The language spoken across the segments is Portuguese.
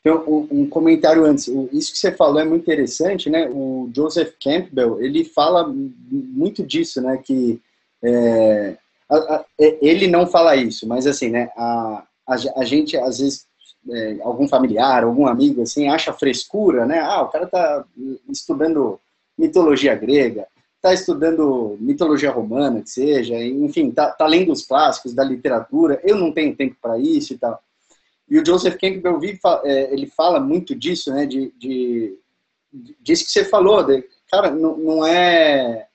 Então, um, comentário antes. Isso que você falou é muito interessante, né? O Joseph Campbell, ele fala muito disso, né? Que é, a, a, é, ele não fala isso, mas assim, né? A, a, a gente, às vezes, é, algum familiar, algum amigo, assim, acha frescura, né? Ah, o cara tá estudando mitologia grega, tá estudando mitologia romana, que seja, enfim, tá, tá lendo os clássicos da literatura, eu não tenho tempo para isso e tal. E o Joseph Campbell vive, é, ele fala muito disso, né? De, de, disso que você falou, de, cara, não, não é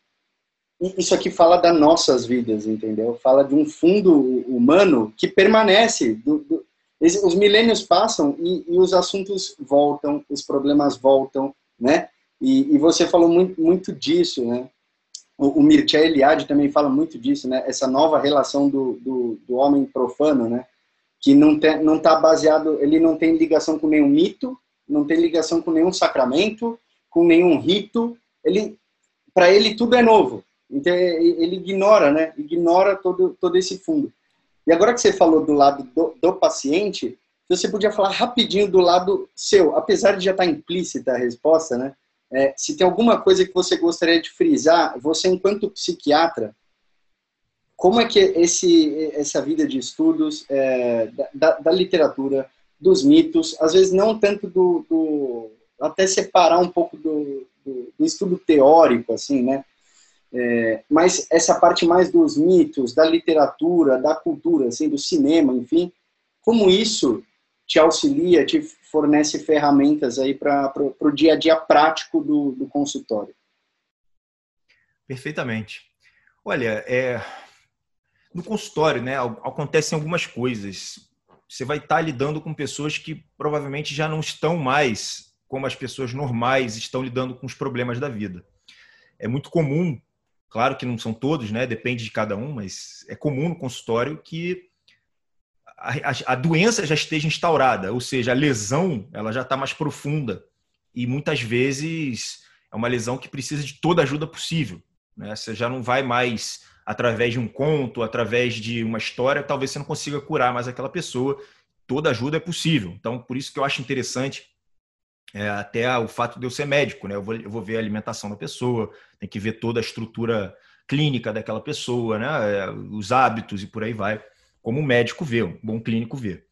isso aqui fala das nossas vidas, entendeu? Fala de um fundo humano que permanece. Do, do, os milênios passam e, e, os assuntos voltam, os problemas voltam, né? E, e você falou muito, muito disso, né? O, o Mircea Eliade também fala muito disso, né? Essa nova relação do, do, do homem profano, né? Que não tem, não está baseado, ele não tem ligação com nenhum mito, não tem ligação com nenhum sacramento, com nenhum rito. Ele, para ele tudo é novo. Então ele ignora, né? Ignora todo todo esse fundo. E agora que você falou do lado do, do paciente, você podia falar rapidinho do lado seu, apesar de já estar tá implícita a resposta, né? É, se tem alguma coisa que você gostaria de frisar, você enquanto psiquiatra, como é que esse, essa vida de estudos é, da, da, literatura, dos mitos, às vezes não tanto do, do até separar um pouco do, do, do estudo teórico, assim, né? É, mas essa parte mais dos mitos, da literatura, da cultura, assim, do cinema, enfim, como isso te auxilia, te fornece ferramentas aí para o dia a dia prático do, do consultório? Perfeitamente. Olha, é, no consultório, né, acontecem algumas coisas. Você vai estar lidando com pessoas que provavelmente já não estão mais como as pessoas normais estão lidando com os problemas da vida. É muito comum, claro que não são todos, né, depende de cada um, mas é comum no consultório que a, a, a doença já esteja instaurada, ou seja, a lesão ela já está mais profunda e muitas vezes é uma lesão que precisa de toda a ajuda possível. Né? Você já não vai mais através de um conto, através de uma história, talvez você não consiga curar mais aquela pessoa. Toda ajuda é possível. Então, por isso que eu acho interessante é, até o fato de eu ser médico, né? Eu vou, eu vou ver a alimentação da pessoa, tem que ver toda a estrutura clínica daquela pessoa, né? É, os hábitos e por aí vai, como um médico vê, um bom clínico vê.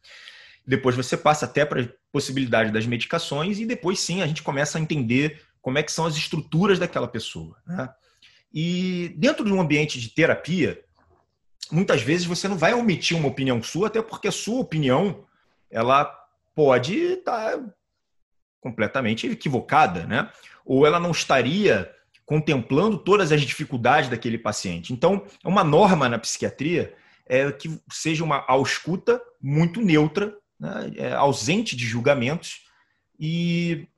Depois você passa até para a possibilidade das medicações e depois sim a gente começa a entender como é que são as estruturas daquela pessoa. Né? E dentro de um ambiente de terapia, muitas vezes você não vai omitir uma opinião sua, até porque a sua opinião ela pode estar completamente equivocada, né? Ou ela não estaria contemplando todas as dificuldades daquele paciente. Então, uma norma na psiquiatria é que seja uma ausculta muito neutra, né? é, ausente de julgamentos e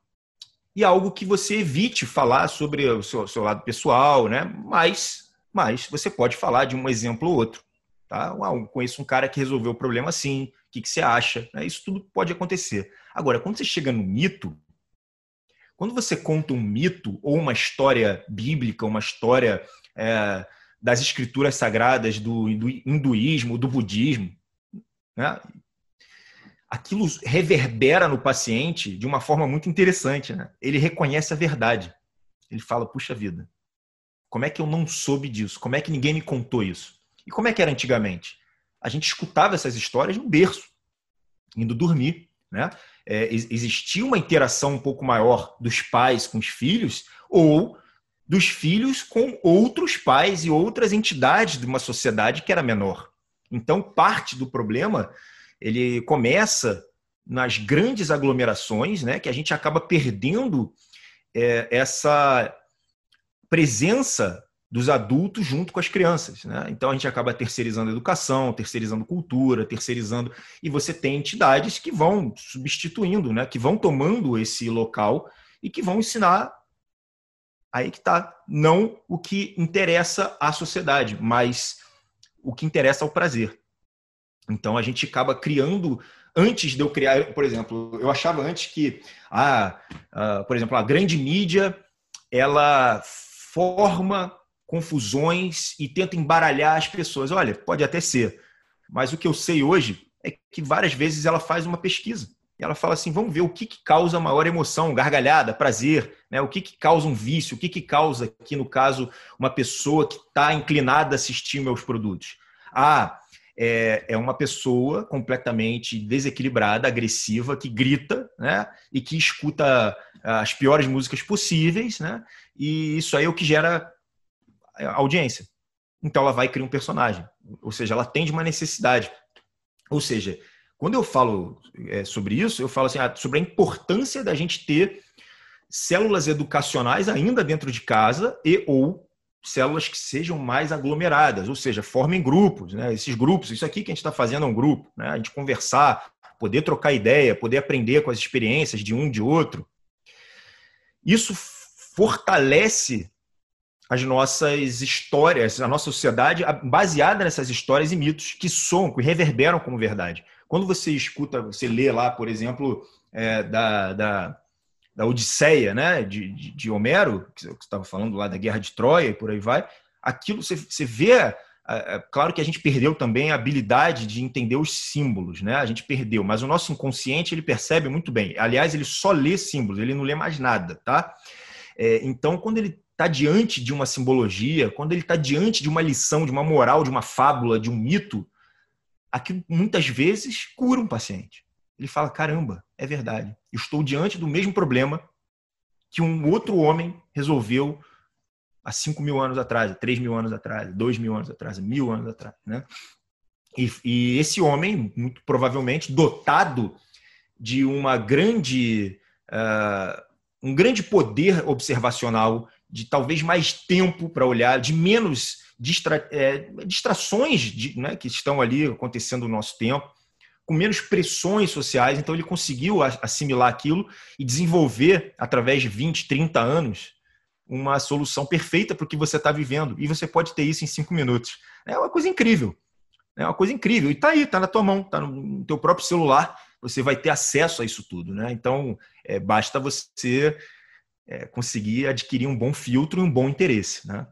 e algo que você evite falar sobre o seu, seu lado pessoal, né? Mas, mas você pode falar de um exemplo ou outro. Tá? Ah, conheço um cara que resolveu o problema assim, o que, que você acha? Né? Isso tudo pode acontecer. Agora, quando você chega no mito, quando você conta um mito ou uma história bíblica, uma história é, das escrituras sagradas do, do hinduísmo, do budismo, né? Aquilo reverbera no paciente de uma forma muito interessante. Né? Ele reconhece a verdade. Ele fala: puxa vida, como é que eu não soube disso? Como é que ninguém me contou isso? E como é que era antigamente? A gente escutava essas histórias no berço, indo dormir. Né? É, existia uma interação um pouco maior dos pais com os filhos ou dos filhos com outros pais e outras entidades de uma sociedade que era menor. Então, parte do problema ele começa nas grandes aglomerações, né, que a gente acaba perdendo é, essa presença dos adultos junto com as crianças. Né? Então a gente acaba terceirizando educação, terceirizando cultura, terceirizando. E você tem entidades que vão substituindo, né? que vão tomando esse local e que vão ensinar. Aí que está, não o que interessa à sociedade, mas o que interessa ao prazer. Então a gente acaba criando antes de eu criar, por exemplo, eu achava antes que a, a por exemplo, a grande mídia ela forma confusões e tenta embaralhar as pessoas. Olha, pode até ser, mas o que eu sei hoje é que várias vezes ela faz uma pesquisa. E ela fala assim: vamos ver o que, que causa maior emoção, gargalhada, prazer, né? o que, que causa um vício, o que, que causa, aqui no caso, uma pessoa que está inclinada a assistir meus produtos. Ah, é, é uma pessoa completamente desequilibrada, agressiva, que grita né? e que escuta as piores músicas possíveis, né? e isso aí é o que gera audiência. Então ela vai criar um personagem, ou seja, ela atende uma necessidade. Ou seja, quando eu falo é, sobre isso, eu falo assim, ah, sobre a importância da gente ter células educacionais ainda dentro de casa e ou células que sejam mais aglomeradas, ou seja, formem grupos, né? Esses grupos, isso aqui que a gente está fazendo é um grupo, né? A gente conversar, poder trocar ideia, poder aprender com as experiências de um de outro. Isso fortalece as nossas histórias, a nossa sociedade baseada nessas histórias e mitos que soam, que reverberam como verdade. Quando você escuta, você lê lá, por exemplo, é, da, da, da, Odisseia, né, de, de, de Homero, que você estava falando lá da Guerra de Troia e por aí vai, aquilo você, você vê. Claro que a gente perdeu também a habilidade de entender os símbolos, né? A gente perdeu, mas o nosso inconsciente ele percebe muito bem. Aliás, ele só lê símbolos, ele não lê mais nada, tá? É, então, quando ele está diante de uma simbologia, quando ele está diante de uma lição, de uma moral, de uma fábula, de um mito, aquilo muitas vezes cura um paciente. Ele fala: caramba, é verdade. Estou diante do mesmo problema que um outro homem resolveu há 5 mil anos atrás, 3 mil anos atrás, 2 mil anos atrás, mil anos atrás. Né? E, e esse homem, muito provavelmente, dotado de uma grande, uh, um grande poder observacional, de talvez mais tempo para olhar, de menos distra, é, distrações de, né, que estão ali acontecendo no nosso tempo, com menos pressões sociais. Então, ele conseguiu assimilar aquilo e desenvolver, através de 20, 30 anos, uma solução perfeita para o que você está vivendo. E você pode ter isso em cinco minutos. É uma coisa incrível. É uma coisa incrível. E está aí, está na tua mão, está no teu próprio celular. Você vai ter acesso a isso tudo. Né? Então, é, basta você é, conseguir adquirir um bom filtro e um bom interesse. Né?